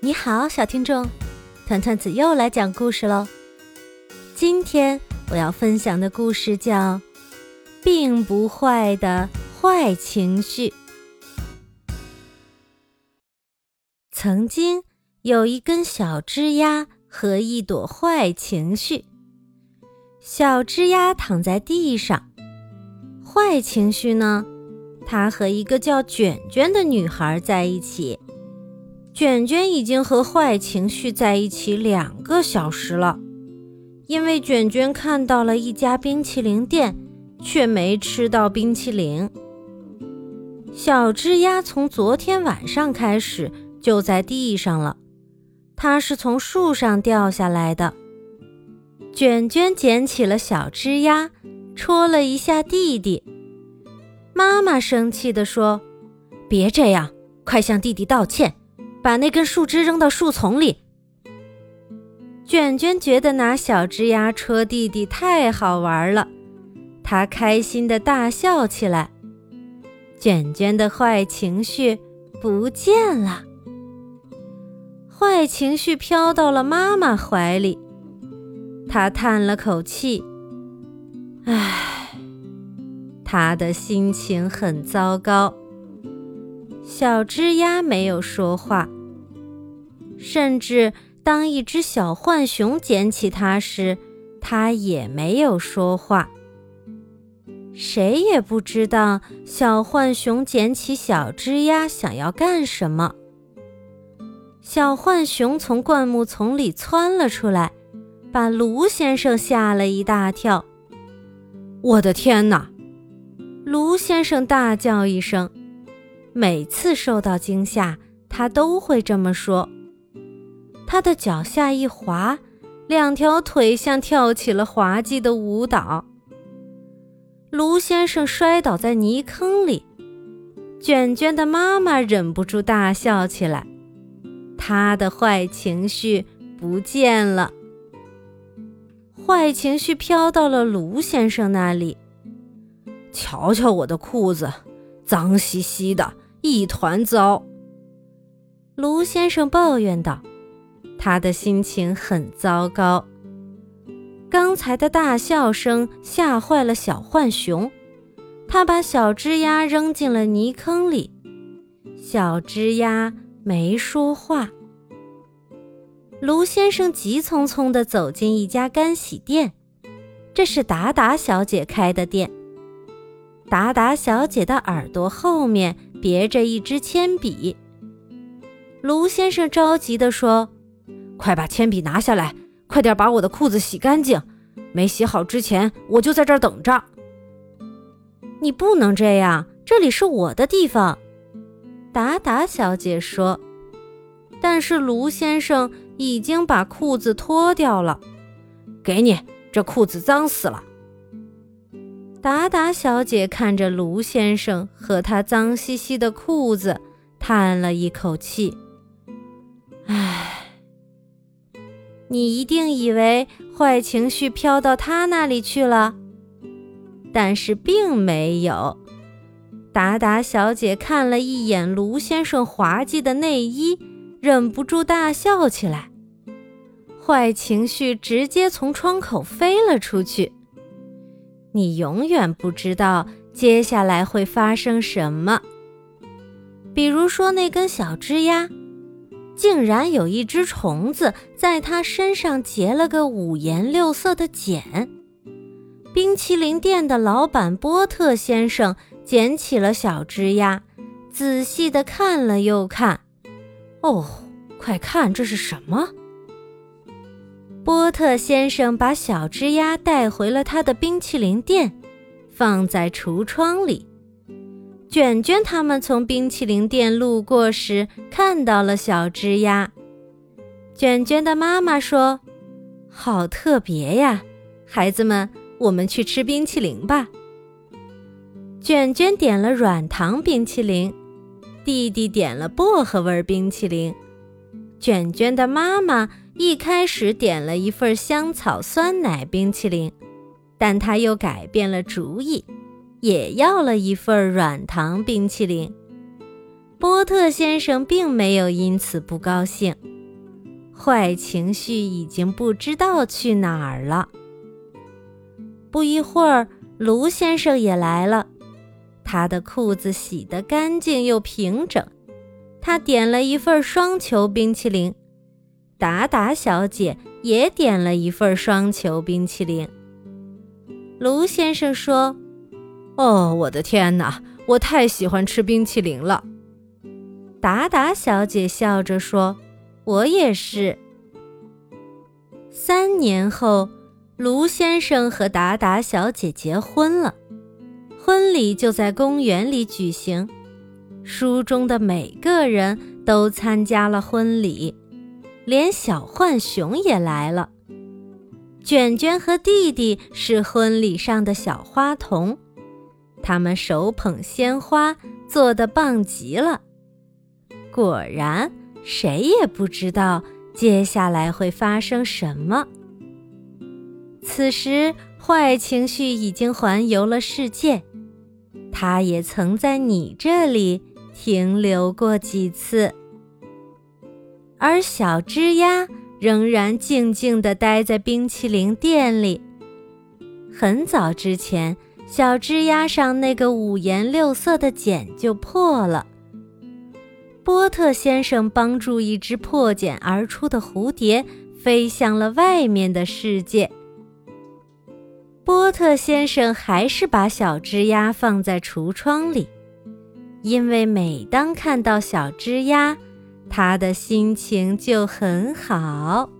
你好，小听众，团团子又来讲故事喽。今天我要分享的故事叫《并不坏的坏情绪》。曾经有一根小枝丫和一朵坏情绪。小枝丫躺在地上，坏情绪呢？它和一个叫卷卷的女孩在一起。卷卷已经和坏情绪在一起两个小时了，因为卷卷看到了一家冰淇淋店，却没吃到冰淇淋。小枝丫从昨天晚上开始就在地上了，它是从树上掉下来的。卷卷捡起了小枝丫，戳了一下弟弟。妈妈生气地说：“别这样，快向弟弟道歉。”把那根树枝扔到树丛里。卷卷觉得拿小枝丫戳弟弟太好玩了，他开心的大笑起来。卷卷的坏情绪不见了，坏情绪飘到了妈妈怀里。他叹了口气：“唉，他的心情很糟糕。”小枝丫没有说话，甚至当一只小浣熊捡起它时，它也没有说话。谁也不知道小浣熊捡起小枝丫想要干什么。小浣熊从灌木丛里窜了出来，把卢先生吓了一大跳。我的天哪！卢先生大叫一声。每次受到惊吓，他都会这么说。他的脚下一滑，两条腿像跳起了滑稽的舞蹈。卢先生摔倒在泥坑里，卷卷的妈妈忍不住大笑起来。他的坏情绪不见了，坏情绪飘到了卢先生那里。瞧瞧我的裤子，脏兮兮的。一团糟，卢先生抱怨道：“他的心情很糟糕。刚才的大笑声吓坏了小浣熊，他把小枝丫扔进了泥坑里。小枝丫没说话。卢先生急匆匆地走进一家干洗店，这是达达小姐开的店。达达小姐的耳朵后面。”别着一支铅笔，卢先生着急地说：“快把铅笔拿下来，快点把我的裤子洗干净。没洗好之前，我就在这儿等着。”你不能这样，这里是我的地方。”达达小姐说。但是卢先生已经把裤子脱掉了。给你，这裤子脏死了。达达小姐看着卢先生和他脏兮兮的裤子，叹了一口气：“唉，你一定以为坏情绪飘到他那里去了，但是并没有。”达达小姐看了一眼卢先生滑稽的内衣，忍不住大笑起来。坏情绪直接从窗口飞了出去。你永远不知道接下来会发生什么。比如说，那根小枝丫，竟然有一只虫子在他身上结了个五颜六色的茧。冰淇淋店的老板波特先生捡起了小枝丫，仔细地看了又看。哦，快看，这是什么？波特先生把小枝丫带回了他的冰淇淋店，放在橱窗里。卷卷他们从冰淇淋店路过时，看到了小枝丫。卷卷的妈妈说：“好特别呀，孩子们，我们去吃冰淇淋吧。”卷卷点了软糖冰淇淋，弟弟点了薄荷味冰淇淋。卷卷的妈妈。一开始点了一份香草酸奶冰淇淋，但他又改变了主意，也要了一份软糖冰淇淋。波特先生并没有因此不高兴。坏情绪已经不知道去哪儿了。不一会儿，卢先生也来了，他的裤子洗得干净又平整。他点了一份双球冰淇淋，达达小姐也点了一份双球冰淇淋。卢先生说：“哦，我的天哪，我太喜欢吃冰淇淋了。”达达小姐笑着说。我也是。三年后，卢先生和达达小姐结婚了，婚礼就在公园里举行。书中的每个人都参加了婚礼，连小浣熊也来了。卷卷和弟弟是婚礼上的小花童，他们手捧鲜花，做的棒极了。果然。谁也不知道接下来会发生什么。此时，坏情绪已经环游了世界，它也曾在你这里停留过几次。而小枝丫仍然静静地待在冰淇淋店里。很早之前，小枝丫上那个五颜六色的茧就破了。波特先生帮助一只破茧而出的蝴蝶飞向了外面的世界。波特先生还是把小枝丫放在橱窗里，因为每当看到小枝丫，他的心情就很好。